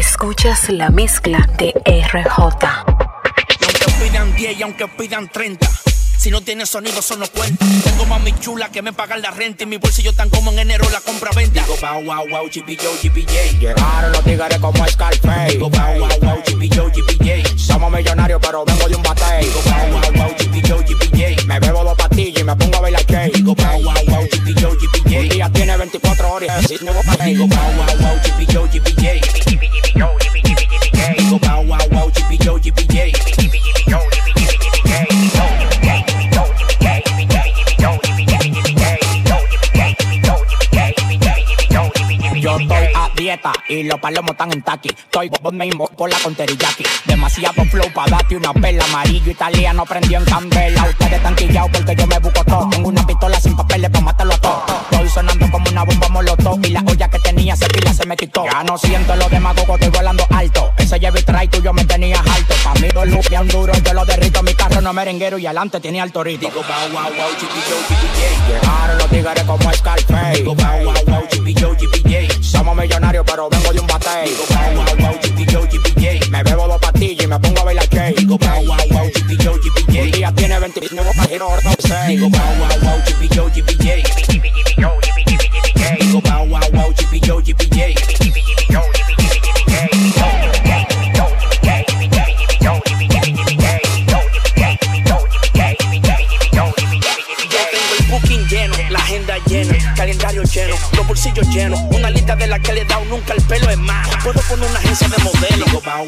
Escuchas la mezcla de RJ. Aunque pidan 10 y aunque pidan 30. Si no tiene sonido, eso no cuenta. Tengo mami chula que me pagan la renta y mi bolsillo tan como en enero la compra venta. Digo, wow, wow, wow, GPJ, GPJ. Llegaron los tigres como Scarface. Digo, wow, wow, wow, GPJ, GPJ. Somos millonarios, pero vengo de un batey. Digo, wow, wow, wow, GPJ, GPJ. Me bebo dos pastillas y me pongo a bailar cake. Digo, wow, wow, wow, GPJ, Un GPJ. día tiene 24 horas Digo, wow, wow, wow, GPJ, GPJ. Yo estoy a dieta y los palomos están en taqui. Estoy vos mismo por la con teriyaki. Demasiado flow para darte una pela. Amarillo italiano prendió en candela. Ustedes están quillados porque yo me busco todo. Tengo una pistola sin papeles para matarlo todo. Estoy sonando como una bomba molotov. Y la olla que tenía ese pila se me quitó. Ya no siento lo demagogos, estoy volando alto. Ese Chevy Tray tuyo me tenía alto. Pa' mí dos luz un duro, yo lo derrito. Mi carro no merenguero y adelante tenía el torito. Digo, wow, wow, wow, GPJ. Llegaron los tigres como Scarface. Digo, wow, wow, wow, GPJ, GPJ. Somos millonarios, pero vengo de un batey. Digo, wow, wow, wow, GPJ, GPJ. Me bebo dos pastillas y me pongo a bailar cake. Digo, wow, wow, wow, GPJ, Un GPJ. día tiene 20 y no ahora Digo, wow, wow, wow, GPJ, GPJ.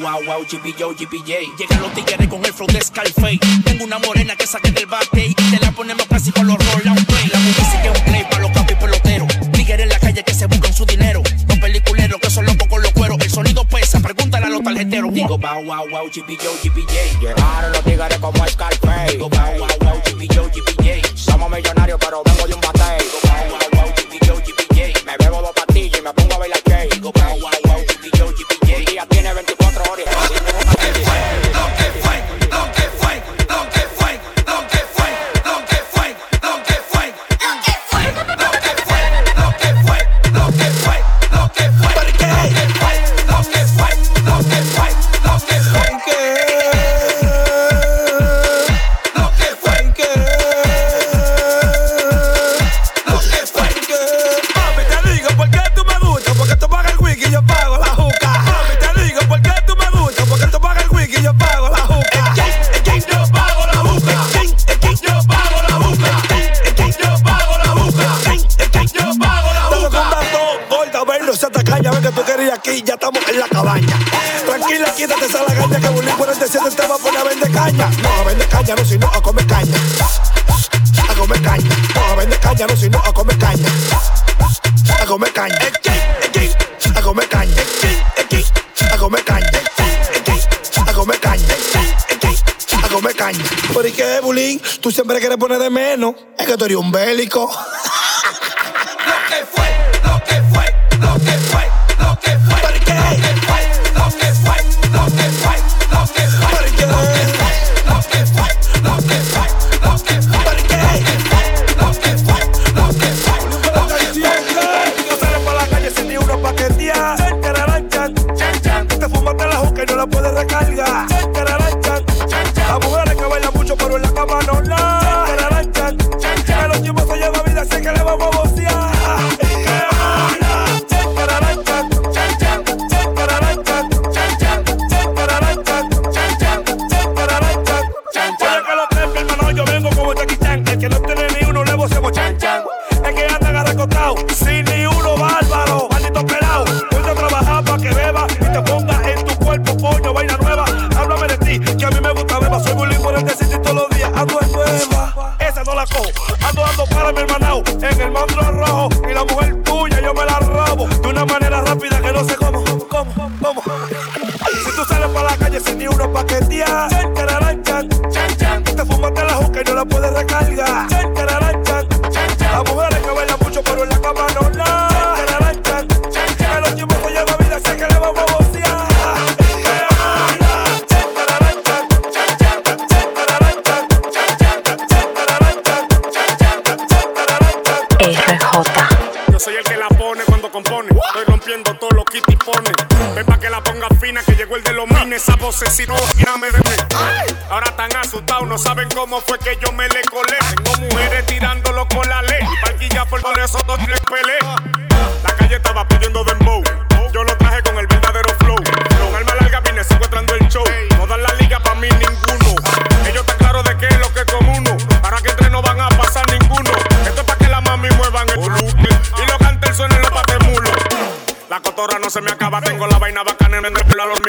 Wow, wow, wow, GPJ, GPJ. Llegan los tigres con el flow de Scarface. Tengo una morena que saqué del bate y te la ponemos casi con los roll play. La música sigue un play para los capis peloteros. Tigres en la calle que se buscan su dinero. Los peliculeros que son locos con los cueros. El sonido pesa, pregúntale a los tarjeteros. Digo, wow, wow, wow, GPJ, GPJ. Llegaron los tigres como caña, no, sino a comer caña a comer caña. A comer caña. A comer caña. A comer caña. A comer caña. ¿Por qué, Bulín? Tú siempre quieres poner de menos. Es que tú eres un bélico. No mi hermanao en el monstruo rojo. Y la mujer tuya yo me la robo de una manera rápida que no sé cómo, cómo, cómo. Si tú sales para la calle sin ni una paquetía, chan, chan, chan, chan, te fumaste la juca y no la puedes recargar. Los mines, esa vocecita me de Ahora están asustados, no saben cómo fue que yo me le colé. Tengo mujeres tirándolo con la ley, y por eso dos les pelé. La calle estaba pidiendo dembow, yo lo traje con el verdadero flow. Con alma larga vine secuestrando el show, no dan la liga pa' mí ninguno. Ellos están claros de qué es lo que es común, para que entre no van a pasar ninguno. Esto es para que la mami muevan el volumen y los cantes suenen los patemulos. La cotorra no se me acaba, tengo la vaina bacana en el pelo a los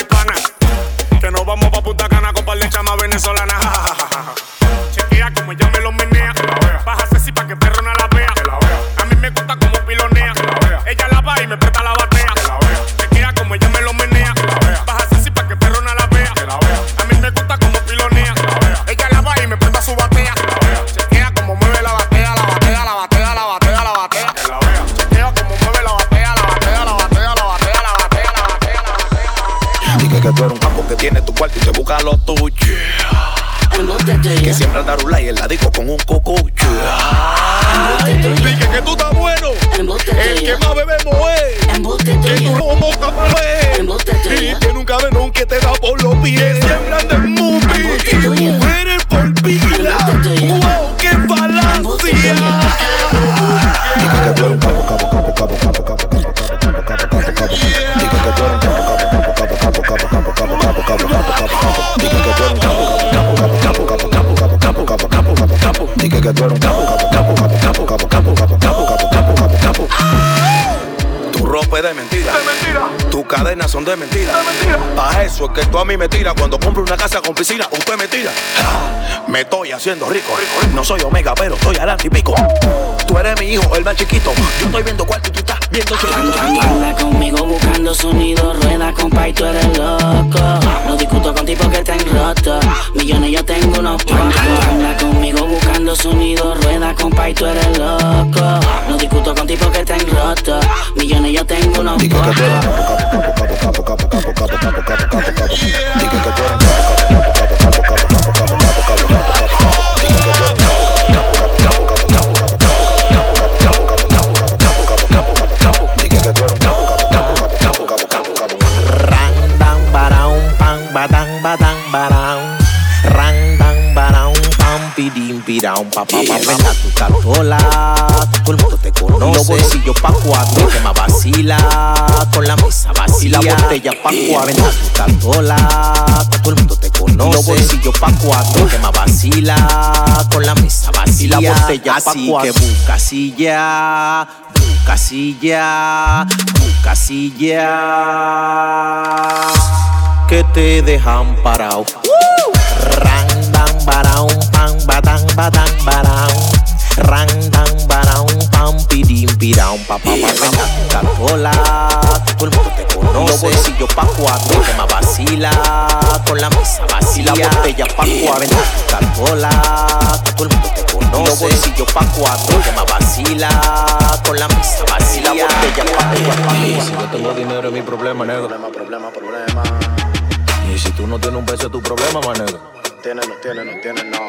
por los pies. Siempre anda en movie. Mujeres por pila. Wow, qué falacia. Que tú eres un capo, capo, capo, capo, capo, capo, capo, capo, capo, capo, capo, capo. Tu ropa es de mentira. Tus cadenas son de mentira. Es que tú a mí me tiras cuando compro una casa con piscina. Usted me tira. Me estoy haciendo rico. No soy omega, pero estoy al antipico. Tú eres mi hijo, el más chiquito. Yo estoy viendo cuál tú estás viendo chiquito. Anda conmigo buscando sonido, rueda compa y tú eres loco. No discuto con tipos que estén rotos, millones yo tengo unos pocos. Anda conmigo buscando sonido, rueda compa y tú eres loco. No discuto con tipos que estén rotos, millones yo tengo unos Dije que tú eres pidim piraum pa pa pa Venga tu cartola, todo el mundo te conoce. Los bolsillos pa' cuatro, que más vacila. Con la mesa vacía, la botella pa' cuatro. Venga tu cartola, todo el mundo te conoce. Los bolsillos pa' cuatro, que más vacila. Con la mesa vacía, la botella pa' cuatro Así que busca silla, busca silla, busca silla. Que te dejan parado. Barao, pam badang badang barao. Rang dan barao, pam pidim pirao, pa pa pa pa Cartola, todo el mundo te conoce. Los bolsillos pa' cuatro, que más vacila. Con la mesa vacía, la botella pa' cuatro. Cartola, todo el mundo te conoce. Los bolsillos pa' cuatro, que más vacila. Con la mesa vacía, la botella pa' cuatro. Si yo tengo dinero es mi problema, negro. Problema, problema, problema. Y si tú no tienes un peso es tu problema, man, negro. Tiene, no tiene, no tiene, no.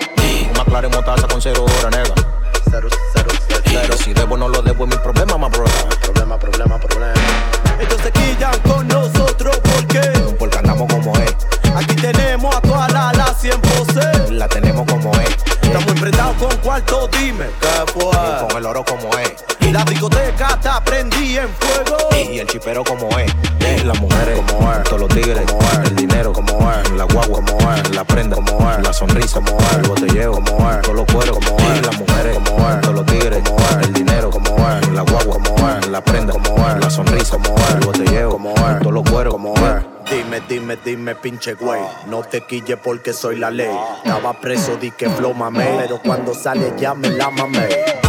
Una clara motaza con cero horas, nega. Cero, cero, cero, Pero cero. si debo no lo debo es mi problema, ma bro. Problema, problema, problema. Ellos se quillan con nosotros porque Porque andamos como es. aquí tenemos a toda la la 100%. La tenemos como es. Estamos enfrentados con cuarto, dime qué Y fue. con el oro como es. Y la discoteca está prendí en fuego. Y el chipero como es. Las mujeres Como es. Todos los tigres Como es. El dinero Como es. La guagua Como es. La prenda Como sonrisa Como es. El botelleo Como es. Todos los cueros Como es. Las mujeres Como es. Todos los tigres Como es. El dinero Como es. La guagua Como es. La prenda Como es. La sonrisa Como es. El botelleo Como es. Todos los cueros Como es. Dime, dime, dime, pinche güey. No te quille porque soy la ley. Estaba preso, di que flow mamé. Pero cuando sale ya me la mamé.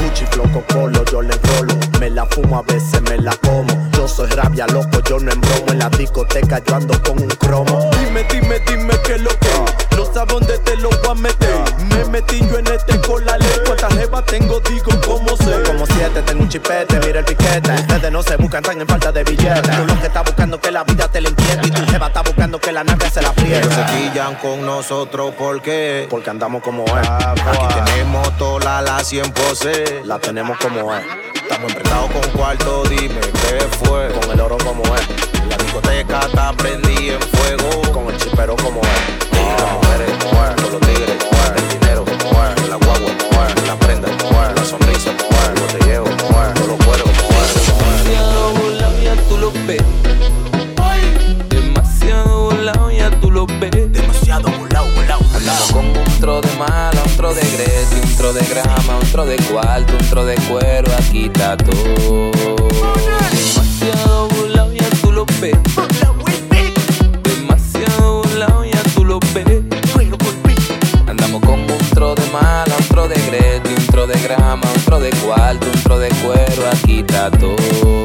Gucci, flow, colo, yo le enrolo. Me la fumo, a veces me la como. Yo soy rabia, loco, yo no embromo. En la discoteca yo ando con un cromo. Dime, dime, dime qué lo que. No sabes dónde te lo voy a meter. Me metí yo en este con la ley. Cuántas jevas tengo, digo cómo sé. Como siete, tengo un chipete, mira el piquete. Ustedes no se buscan, están en falta de billetes. Tú lo que estás buscando que la vida te la inquiete jeva está buscando que la nave se la pierda. Se quillan con nosotros, ¿por qué? Porque andamos como es. Aquí tenemos toda la 100 pose, la tenemos como es. Estamos emprendados con cuarto, dime qué fue. Con el oro como es. La discoteca está prendida en fuego. Con el chipero como es. Y las mujeres es. Con los tigres. tro de cuarto, un tro de cuero, aquí está todo. Demasiado burlado, ya tú lo ves. Demasiado burlado, ya tú lo ves. Andamos con un tro de mala, un tro de grete, un tro de grama, un tro de cuarto, un tro de cuero, aquí está todo.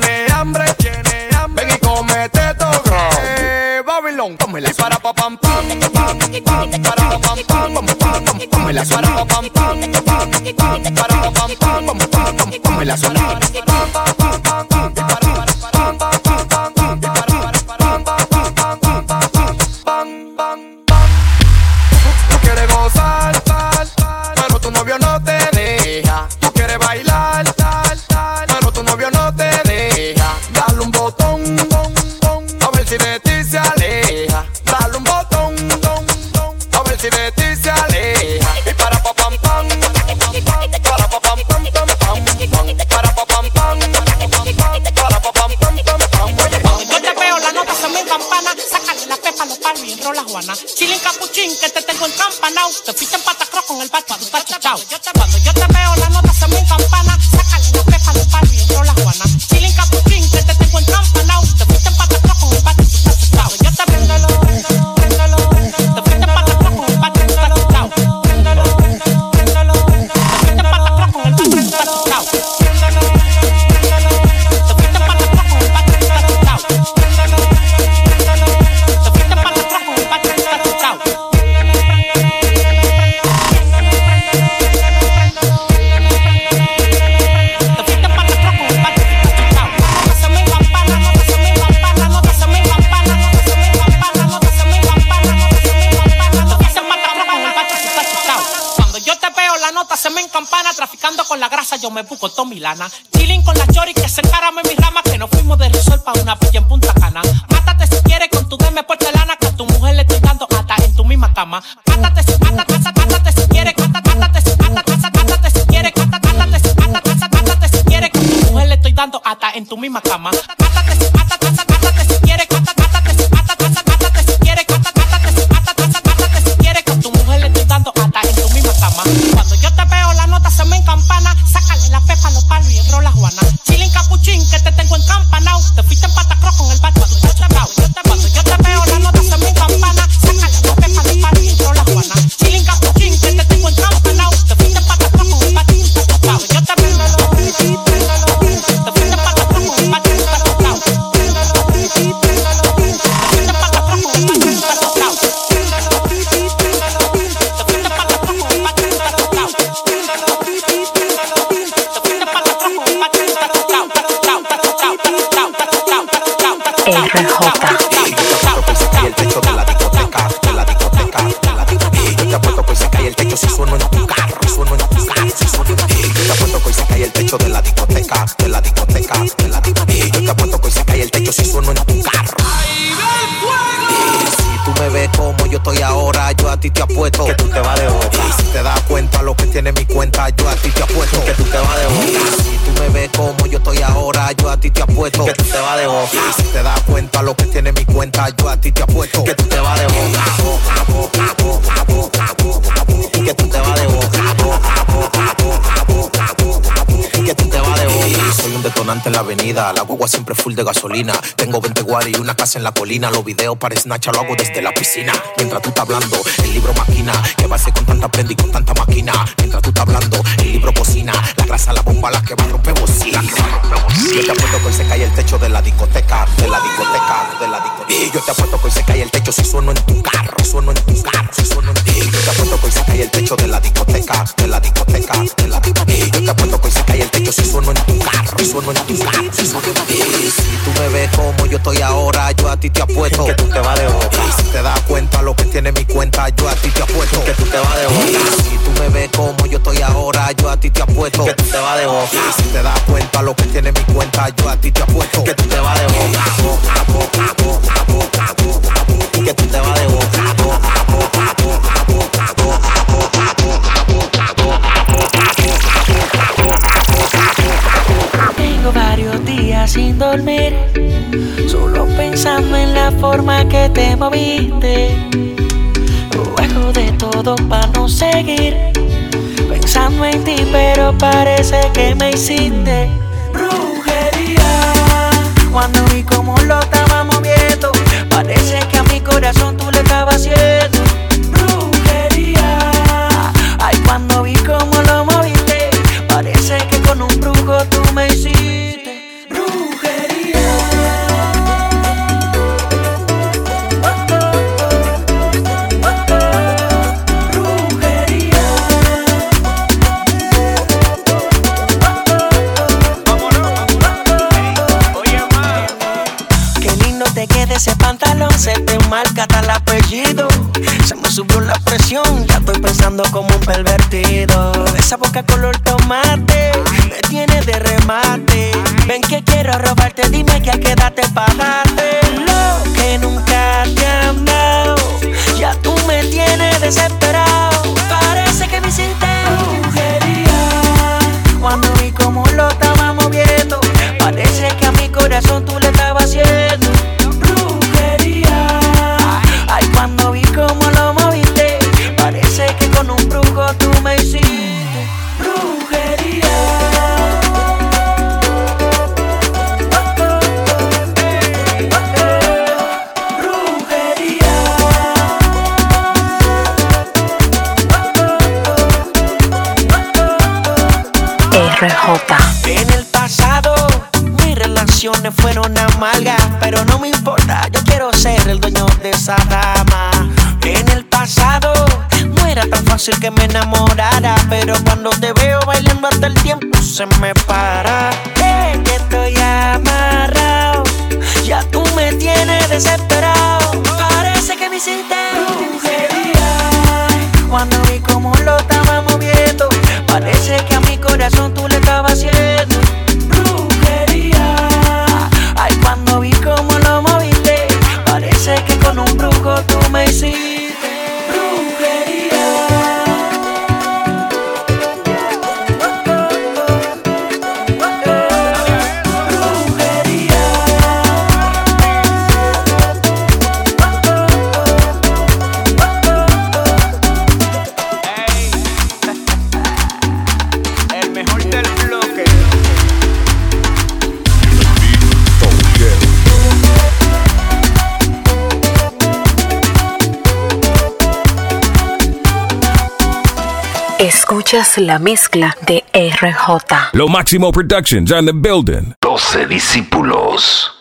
tiene hambre, tiene hambre. Ven y comete todo. Eh, Babylon, pómela. Para pa pam pam, pam, pam, para pa pam pam, Yo te veo la nota son mi campana, sácale la pepa los palos y enrola Juana. Chile en capuchín que te tengo en campanao, te fuiste en patacroc con el bacho a tu tacho chao. lana. Chilling con la chori que se encarame mi rama. Que nos fuimos de Risol pa' una pilla en Punta Cana. Mátate si quieres con tu deme porcelana. Que a tu mujer le estoy dando hasta en tu misma cama. Mátate si, mátate, mátate si quieres. Mátate, mátate si, mátate, mátate si quieres. Mátate, mátate si, mátate, mátate si quieres. Que a tu mujer le estoy dando hasta en tu misma cama. Y Si te das cuenta lo que tiene mi cuenta, yo a ti te apuesto que tú te vas de boca. Que tú te vas de boca. Que tú te vas de boca. Soy un detonante en la avenida, la guagua siempre full de gasolina. Tengo 20 guaris y una casa en la colina. Los videos para Snatch lo hago desde la piscina. Mientras tú estás hablando, el libro máquina. Que va a ser con tanta prenda y con tanta máquina. Mientras tú estás hablando, el libro cocina. La grasa, la bomba, la que va a romper bocina. Yo te apuesto que se cae el techo de la disco de la discoteca, de la discoteca. Y yo te apuesto que hoy se cae el techo si sueno en solo pensando en la forma que te moviste. Luego de todo para no seguir pensando en ti, pero parece que me hiciste brujería. Cuando vi cómo lo estaba moviendo, parece que a mi corazón tú le estabas haciendo. boca color tomate. pero no me importa. Yo quiero ser el dueño de esa dama. En el pasado no era tan fácil que me enamorara, pero cuando te veo bailando hasta el tiempo se me para. Hey, que estoy amarrado, ya tú me tienes desesperado. la mezcla de RJ. Lo máximo productions and the building. 12 discípulos.